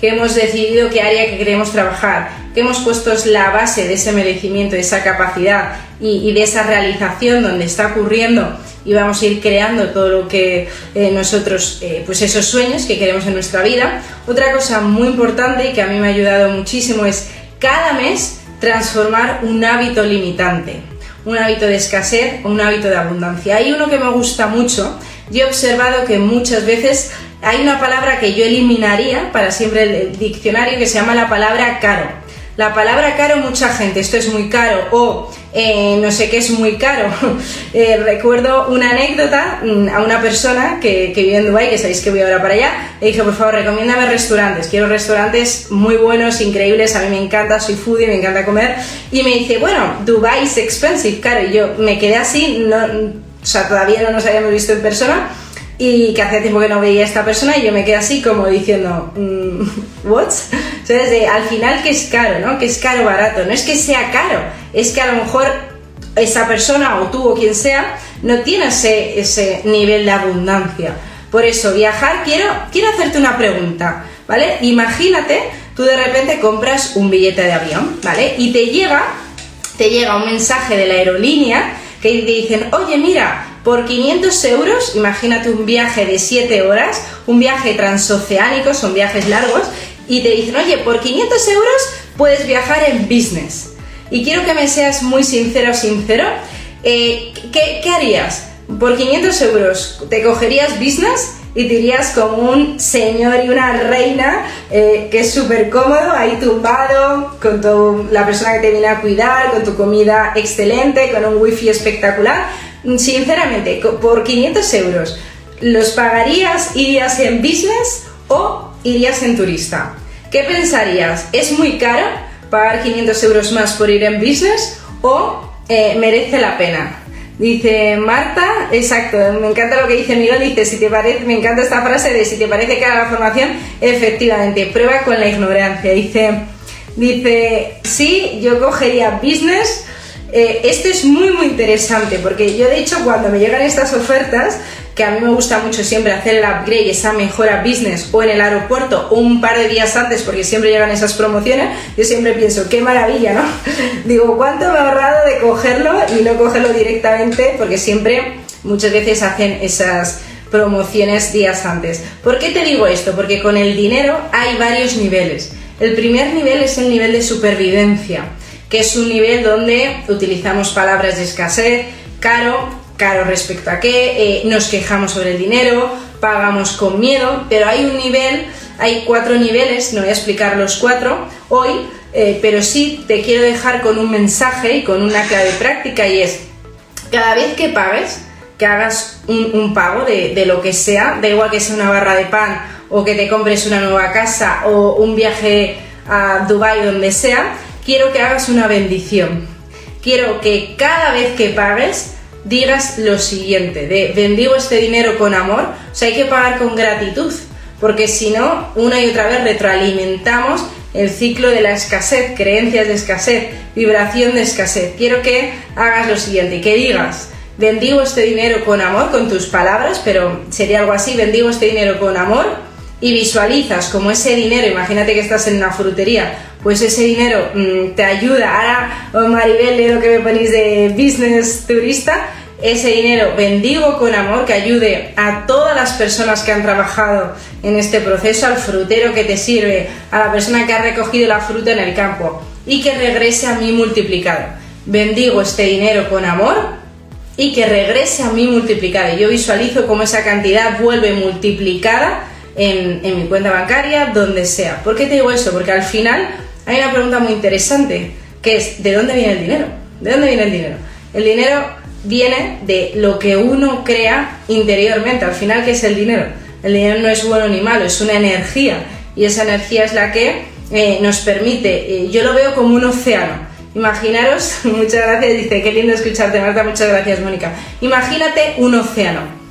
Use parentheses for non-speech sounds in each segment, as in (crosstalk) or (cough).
que hemos decidido qué área que queremos trabajar, que hemos puesto la base de ese merecimiento, de esa capacidad y, de esa realización donde está ocurriendo y vamos a ir creando todo lo que eh, nosotros, eh, pues esos sueños que queremos en nuestra vida. Otra cosa muy importante y que a mí me ha ayudado muchísimo es cada mes transformar un hábito limitante, un hábito de escasez o un hábito de abundancia. Hay uno que me gusta mucho. Yo he observado que muchas veces hay una palabra que yo eliminaría para siempre el diccionario que se llama la palabra caro. La palabra caro, mucha gente, esto es muy caro o eh, no sé qué es muy caro. (laughs) Eh, recuerdo una anécdota mm, a una persona que, que, vive en Dubai, que sabéis que voy ahora para allá, le dije, por favor, recomiéndame restaurantes, quiero restaurantes muy buenos, increíbles, a mí me encanta, soy foodie, me encanta comer, y me dice, bueno, Dubai es expensive, caro, y yo me quedé así, no, o sea, todavía no nos habíamos visto en persona, y que hacía tiempo que no veía a esta persona y yo me quedé así como diciendo, mm, (laughs) ¿what? Entonces, al final, que es caro, no? Que es caro barato. No es que sea caro, es que a lo mejor esa persona o tú o quien sea no tiene ese, ese nivel de abundancia. Por eso, viajar, quiero, quiero hacerte una pregunta, ¿vale? Imagínate, tú de repente compras un billete de avión, ¿vale? Y te llega, te llega un mensaje de la aerolínea que te dicen, oye, mira, por 500 euros, imagínate un viaje de 7 horas, un viaje transoceánico, son viajes largos, y te dicen, oye, por 500 euros puedes viajar en business. Y quiero que me seas muy sincero sincero, eh, ¿qué, harías? Por 500 euros, ¿te cogerías business? y te irías como un señor y una reina eh, que es súper cómodo, ahí tumbado, con la persona que te viene a cuidar, con tu comida excelente, con un wifi espectacular. Sinceramente, por 500 euros, ¿los pagarías, irías en business o irías en turista? ¿Qué pensarías? ¿Es muy caro pagar 500 euros más por ir en business o eh, merece la pena? Dice Marta, exacto, me encanta lo que dice Miguel, dice, si te parece, me encanta esta frase de si te parece cara la formación, efectivamente, prueba con la ignorancia. Dice, dice, sí, yo cogería business eh, esto es muy muy interesante porque yo de hecho cuando me llegan estas ofertas, que a mí me gusta mucho siempre hacer el upgrade, esa mejora business o en el aeropuerto o un par de días antes porque siempre llegan esas promociones, yo siempre pienso, qué maravilla, ¿no? (laughs) Digo, ¿cuánto me he ahorrado de cogerlo y no cogerlo directamente? Porque siempre, muchas veces hacen esas promociones días antes. ¿Por qué te digo esto? Porque con el dinero hay varios niveles. El primer nivel es el nivel de supervivencia que es un nivel donde utilizamos palabras de escasez, caro, caro respecto a qué, eh, nos quejamos sobre el dinero, pagamos con miedo, pero hay un nivel, hay cuatro niveles, no voy a explicar los cuatro hoy, eh, pero sí te quiero dejar con un mensaje y con una clave práctica y es, cada vez que pagues, que hagas un, pago de, de, lo que sea, da igual que sea una barra de pan o que te compres una nueva casa o un viaje a Dubai donde sea, quiero que hagas una bendición. Quiero que cada vez que pagues digas lo siguiente, de bendigo este dinero con amor, o sea, hay que pagar con gratitud, porque si no, una y otra vez retroalimentamos el ciclo de la escasez, creencias de escasez, vibración de escasez. Quiero que hagas lo siguiente, que digas, bendigo este dinero con amor, con tus palabras, pero sería algo así, bendigo este dinero con amor y visualizas como ese dinero, imagínate que estás en una frutería, pues ese dinero mm, te ayuda. Ahora, oh, Maribel, lo que me ponéis de business turista, ese dinero bendigo con amor que ayude a todas las personas que han trabajado en este proceso, al frutero que te sirve, a la persona que ha recogido la fruta en el campo y que regrese a mí multiplicado. Bendigo este dinero con amor y que regrese a mí multiplicado. Yo visualizo cómo esa cantidad vuelve multiplicada en, en mi cuenta bancaria, donde sea. ¿Por qué te digo eso? Porque al final hay una pregunta muy interesante, que es, ¿de dónde viene el dinero? ¿De dónde viene el dinero? El dinero viene de lo que uno crea interiormente. Al final, ¿qué es el dinero? El dinero no es bueno ni malo, es una energía. Y esa energía es la que eh, nos permite, eh, yo lo veo como un océano. Imaginaros, (laughs) muchas gracias, dice, qué lindo escucharte, Marta, muchas gracias, Mónica. Imagínate un océano.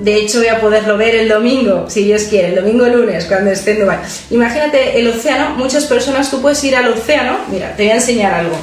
De hecho, voy a poderlo ver el domingo, si Dios quiere, el domingo lunes, cuando esté en. Imagínate el océano, muchas personas, tú puedes ir al océano, mira, te voy a enseñar algo.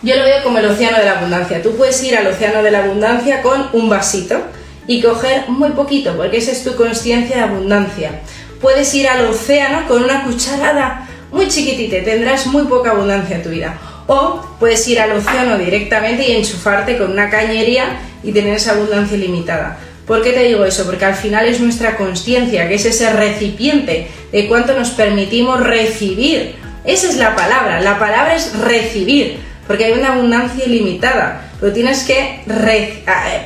Yo lo veo como el océano de la abundancia. Tú puedes ir al océano de la abundancia con un vasito y coger muy poquito, porque esa es tu conciencia de abundancia. Puedes ir al océano con una cucharada muy chiquitita, tendrás muy poca abundancia en tu vida. O puedes ir al océano directamente y enchufarte con una cañería y tener esa abundancia ilimitada. ¿Por qué te digo eso? Porque al final es nuestra conciencia, que es ese recipiente de cuánto nos permitimos recibir. Esa es la palabra, la palabra es recibir, porque hay una abundancia ilimitada, pero tienes que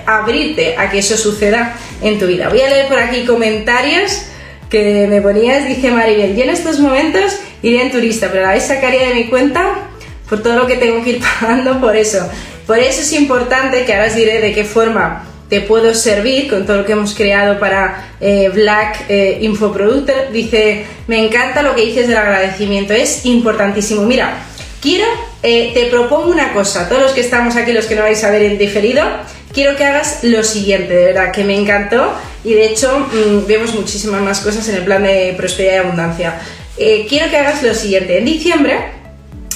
abrirte a que eso suceda en tu vida. Voy a leer por aquí comentarios que me ponías, dice Maribel, yo en estos momentos iría en turista, pero la sacaría de mi cuenta por todo lo que tengo que ir (laughs) pagando por eso. Por eso es importante que ahora os diré de qué forma te puedo servir con todo lo que hemos creado para eh, Black eh, Infoproductor. Dice, me encanta lo que dices del agradecimiento, es importantísimo. Mira, quiero, eh, te propongo una cosa, todos los que estamos aquí, los que no vais a ver en diferido, quiero que hagas lo siguiente, de verdad, que me encantó y de hecho mm, vemos muchísimas más cosas en el plan de prosperidad y abundancia. quiero que hagas lo siguiente, en diciembre,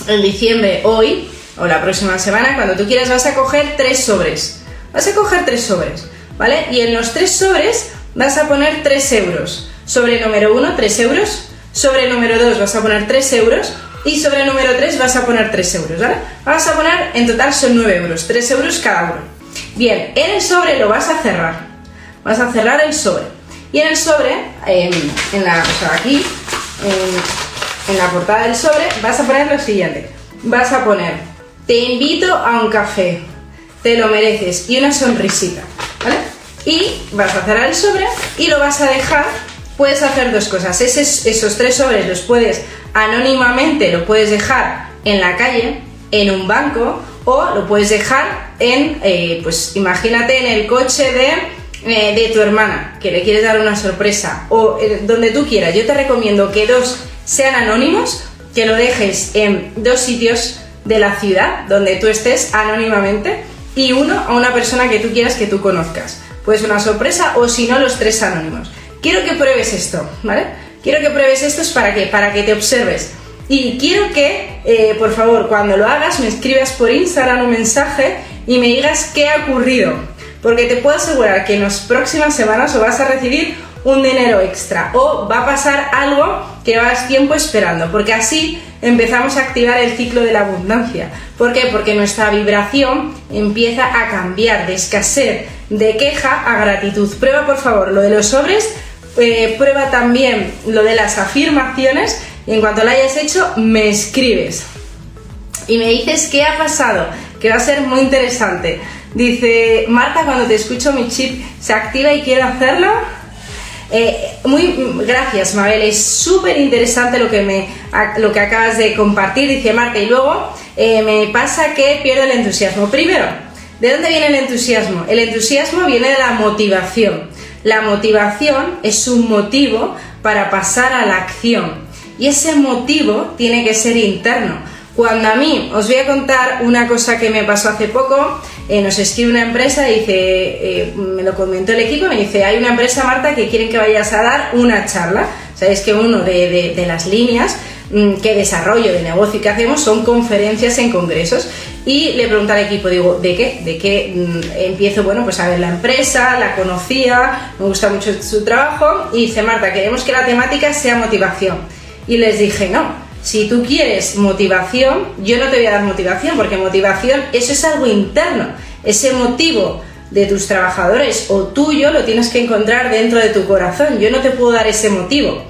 en diciembre hoy o la próxima semana, cuando tú quieras, vas a coger tres sobres Vas a coger tres sobres, ¿vale? Y en los tres sobres vas a poner 3 euros. Sobre número 1, 3 euros. Sobre número 2 vas a poner 3 euros. Y sobre número 3 vas a poner 3 euros, ¿vale? Vas a poner, en total son 9 euros, 3 euros cada uno. Bien, en el sobre lo vas a cerrar. Vas a cerrar el sobre. Y en el sobre, en, la, o sea, aquí, en, en la portada del sobre, vas a poner lo siguiente. Vas a poner, te invito a un café te lo mereces y una sonrisita, ¿vale? Y vas a cerrar el sobre y lo vas a dejar, puedes hacer dos cosas, esos, tres sobres los puedes anónimamente, lo puedes dejar en la calle, en un banco o lo puedes dejar en, eh, pues imagínate en el coche de, eh, de, tu hermana, que le quieres dar una sorpresa, o eh, donde tú quieras. Yo te recomiendo que dos sean anónimos, que lo dejes en dos sitios de la ciudad donde tú estés anónimamente y uno a una persona que tú quieras que tú conozcas. Puede ser una sorpresa o si no, los tres anónimos. Quiero que pruebes esto, ¿vale? Quiero que pruebes esto es para que, para que te observes. Y quiero que, eh, por favor, cuando lo hagas, me escribas por Instagram un mensaje y me digas qué ha ocurrido. Porque te puedo asegurar que en las próximas semanas o vas a recibir un dinero extra o va a pasar algo que vas tiempo esperando, porque así empezamos a activar el ciclo de la abundancia. ¿Por qué? Porque nuestra vibración empieza a cambiar de escasez, de queja a gratitud. Prueba por favor lo de los sobres, eh, prueba también lo de las afirmaciones y en cuanto lo hayas hecho me escribes y me dices qué ha pasado, que va a ser muy interesante. Dice, Marta, cuando te escucho mi chip se activa y quiero hacerlo. Eh, muy gracias, Mabel. Es súper interesante lo que lo que acabas de compartir, dice Marta. Y luego eh, me pasa que pierdo el entusiasmo. Primero, ¿de dónde viene el entusiasmo? El entusiasmo viene de la motivación. La motivación es un motivo para pasar a la acción. Y ese motivo tiene que ser interno. Cuando a mí, os voy a contar una cosa que me pasó hace poco, eh, nos escribe una empresa y dice, eh, me lo comentó el equipo, me dice, hay una empresa, Marta, que quieren que vayas a dar una charla. Sabéis que uno de, las líneas mm, que desarrollo de negocio que hacemos son conferencias en congresos. Y le pregunté al equipo, digo, ¿de qué? ¿De qué mm, empiezo? Bueno, pues a ver la empresa, la conocía, me gusta mucho su trabajo. Y dice, Marta, queremos que la temática sea motivación. Y les dije, no, si tú quieres motivación, yo no te voy a dar motivación, porque motivación, eso es algo interno. Ese motivo de tus trabajadores o tuyo lo tienes que encontrar dentro de tu corazón. Yo no te puedo dar ese motivo.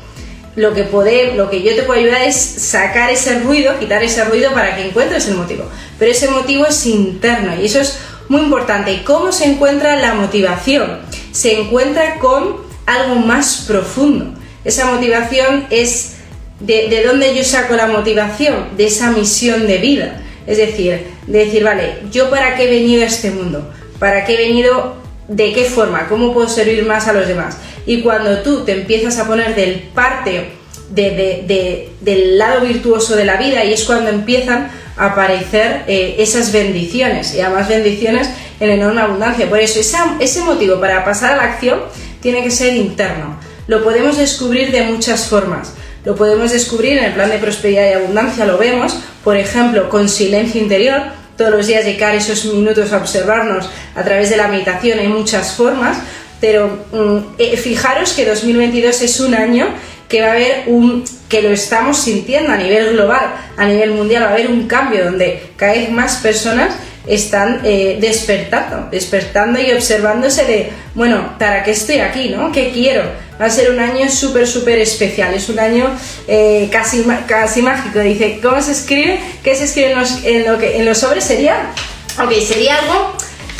Lo que, lo que yo te puedo ayudar es sacar ese ruido, quitar ese ruido para que encuentres el motivo. Pero ese motivo es interno y eso es muy importante. ¿Y cómo se encuentra la motivación? Se encuentra con algo más profundo. Esa motivación es de, dónde yo saco la motivación, de esa misión de vida. Es decir, de decir, vale, ¿yo para qué he venido a este mundo? ¿Para qué he venido? ¿De qué forma? ¿Cómo puedo servir más a los demás? Y cuando tú te empiezas a poner del parte del lado virtuoso de la vida y es cuando empiezan aparecer eh, esas bendiciones y además bendiciones en enorme abundancia. Por eso ese motivo para pasar a la acción tiene que ser interno. Lo podemos descubrir de muchas formas. Lo podemos descubrir en el plan de prosperidad y abundancia, lo vemos, por ejemplo, con silencio interior, todos los días dedicar esos minutos a observarnos a través de la meditación, hay muchas formas, pero mm, eh, fijaros que 2022 es un año que va a haber un que lo estamos sintiendo a nivel global, a nivel mundial, va a haber un cambio donde cada vez más personas están eh, despertando, despertando y observándose de, bueno, ¿para qué estoy aquí? ¿no? ¿Qué quiero? Va a ser un año súper, súper especial, es un año eh, casi, casi mágico. Dice, ¿cómo se escribe? ¿Qué se escribe en los, lo que, en los sobres? Sería, ok, sería algo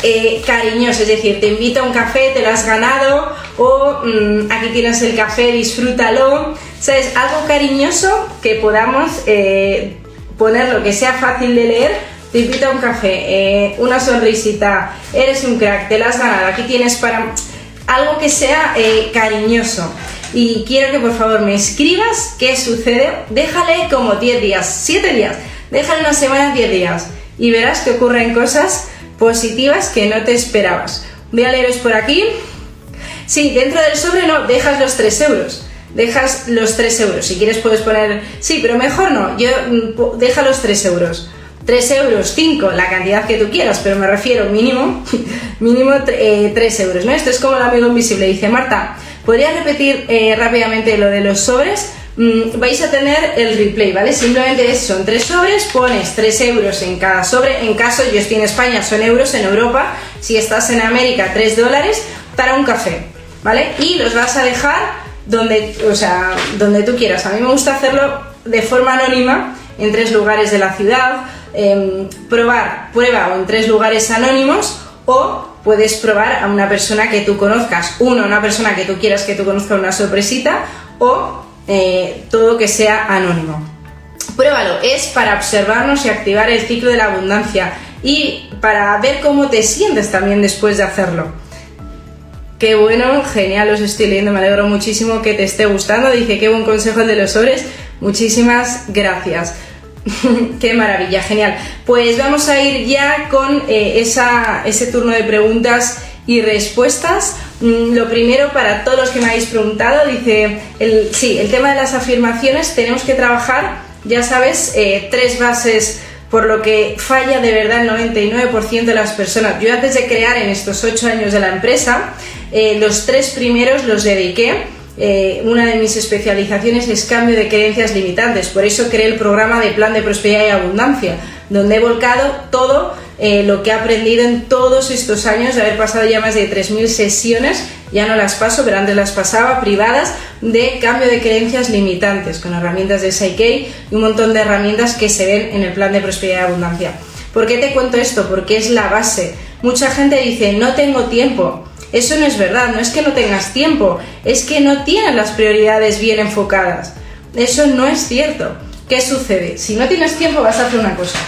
eh, cariñoso, es decir, te invito a un café, te lo has ganado, o mm, aquí tienes el café, disfrútalo, ¿sabes? Algo cariñoso que podamos poner lo que sea fácil de leer, te un café, eh, una sonrisita, eres un crack, te lo has ganado, aquí tienes para algo que sea cariñoso. Y quiero que por favor me escribas qué sucede, déjale como 10 días, 7 días, déjale una semana, 10 días, y verás que ocurren cosas positivas que no te esperabas. Voy a leeros por aquí. Sí, dentro del sobre no, dejas los 3 euros. Dejas los 3 euros. Si quieres puedes poner... Sí, pero mejor no. Yo mm, deja los 3 euros. 3 euros, 5, la cantidad que tú quieras, pero me refiero mínimo, (laughs) mínimo 3 eh, euros, ¿no? Esto es como el amigo invisible. Dice, Marta, ¿podrías repetir eh, rápidamente lo de los sobres? Mm, vais a tener el replay, ¿vale? Simplemente son tres sobres, pones 3 euros en cada sobre. En caso yo estoy en España, son euros, en Europa, si estás en América, 3 dólares para un café, ¿vale? Y los vas a dejar donde, o sea, donde tú quieras. A mí me gusta hacerlo de forma anónima en tres lugares de la ciudad. Em, probar, prueba o en tres lugares anónimos o puedes probar a una persona que tú conozcas. Uno, una persona que tú quieras que tú conozcas una sorpresita o eh, todo que sea anónimo. Pruébalo, es para observarnos y activar el ciclo de la abundancia y para ver cómo te sientes también después de hacerlo. Qué bueno, genial, os estoy leyendo, me alegro muchísimo que te esté gustando. Dice, qué buen consejo el de los sobres. Muchísimas gracias. (laughs) qué maravilla, genial. Pues vamos a ir ya con eh, ese turno de preguntas y respuestas. Mm, lo primero, para todos los que me habéis preguntado, dice, el, sí, el tema de las afirmaciones, tenemos que trabajar, ya sabes, eh, tres bases por lo que falla de verdad el 99% de las personas. Yo antes de crear en estos ocho años de la empresa, eh, los tres primeros los dediqué. Eh, una de mis especializaciones es cambio de creencias limitantes, por eso creé el programa de plan de prosperidad y abundancia, donde he volcado todo eh, lo que he aprendido en todos estos años de haber pasado ya más de 3.000 sesiones, ya no las paso, pero antes las pasaba, privadas, de cambio de creencias limitantes, con herramientas de Psyche y un montón de herramientas que se ven en el plan de prosperidad y abundancia. ¿Por qué te cuento esto? Porque es la base. Mucha gente dice, no tengo tiempo. Eso no es verdad, no es que no tengas tiempo, es que no tienes las prioridades bien enfocadas. Eso no es cierto. ¿Qué sucede? Si no tienes tiempo vas a hacer una cosa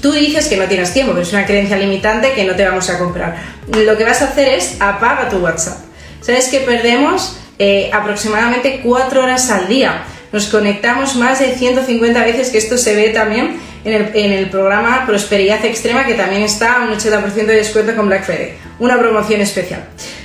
tú dices que no tienes tiempo, pero es una creencia limitante que no te vamos a comprar. Lo que vas a hacer es apaga tu WhatsApp. ¿Sabes que perdemos eh, aproximadamente 4 horas al día? Nos conectamos más de 150 veces, que esto se ve también en el, programa Prosperidad Extrema, que también está a un 80% de descuento con Black Friday. Una promoción especial.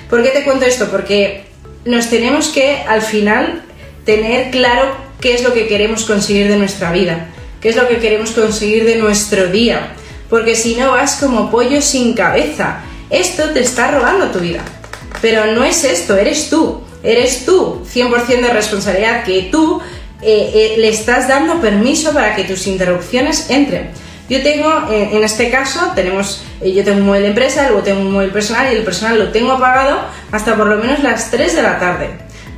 ¿Por qué te cuento esto? Porque nos tenemos que, al final, tener claro qué es lo que queremos conseguir de nuestra vida qué es lo que queremos conseguir de nuestro día, porque si no vas como pollo sin cabeza, esto te está robando tu vida. Pero no es esto, eres tú, eres tú, 100% de responsabilidad, que tú eh, eh, le estás dando permiso para que tus interrupciones entren. Yo tengo, eh, en este caso, tenemos, yo tengo un móvil de empresa, luego tengo un móvil personal y el personal lo tengo apagado hasta por lo menos las 3 de la tarde.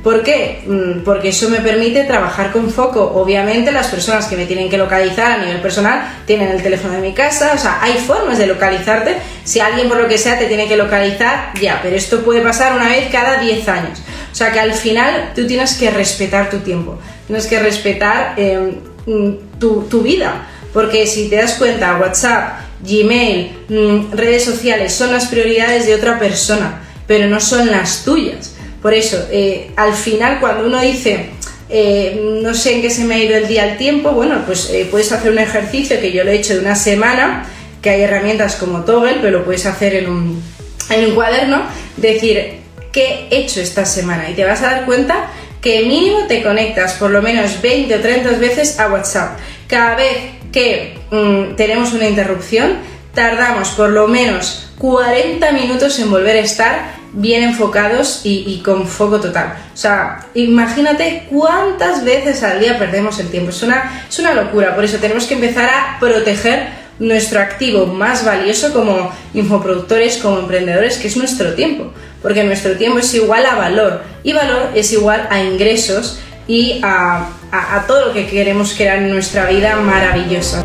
¿Por qué? Mm, porque eso me permite trabajar con foco. Obviamente las personas que me tienen que localizar a nivel personal tienen el teléfono de mi casa, o sea, hay formas de localizarte. Si alguien por lo que sea te tiene que localizar, ya, pero esto puede pasar una vez cada 10 años. O sea que al final tú tienes que respetar tu tiempo, tienes que respetar em, mm, tu, vida. Porque si te das cuenta, WhatsApp, Gmail, mm, redes sociales son las prioridades de otra persona, pero no son las tuyas. Por eso, eh, al final, cuando uno dice, eh, no sé en qué se me ha ido el día al tiempo, bueno, pues eh, puedes hacer un ejercicio que yo lo he hecho de una semana, que hay herramientas como Toggle, pero lo puedes hacer en un, en un cuaderno, decir, ¿qué he hecho esta semana? Y te vas a dar cuenta que mínimo te conectas por lo menos 20 o 30 veces a WhatsApp. Cada vez que mm, tenemos una interrupción, tardamos por lo menos 40 minutos en volver a estar bien enfocados y, con foco total. O sea, imagínate cuántas veces al día perdemos el tiempo. Es una, es una locura, por eso tenemos que empezar a proteger nuestro activo más valioso como infoproductores, como emprendedores, que es nuestro tiempo. Porque nuestro tiempo es igual a valor y valor es igual a ingresos y a, a todo lo que queremos crear en nuestra vida maravillosa.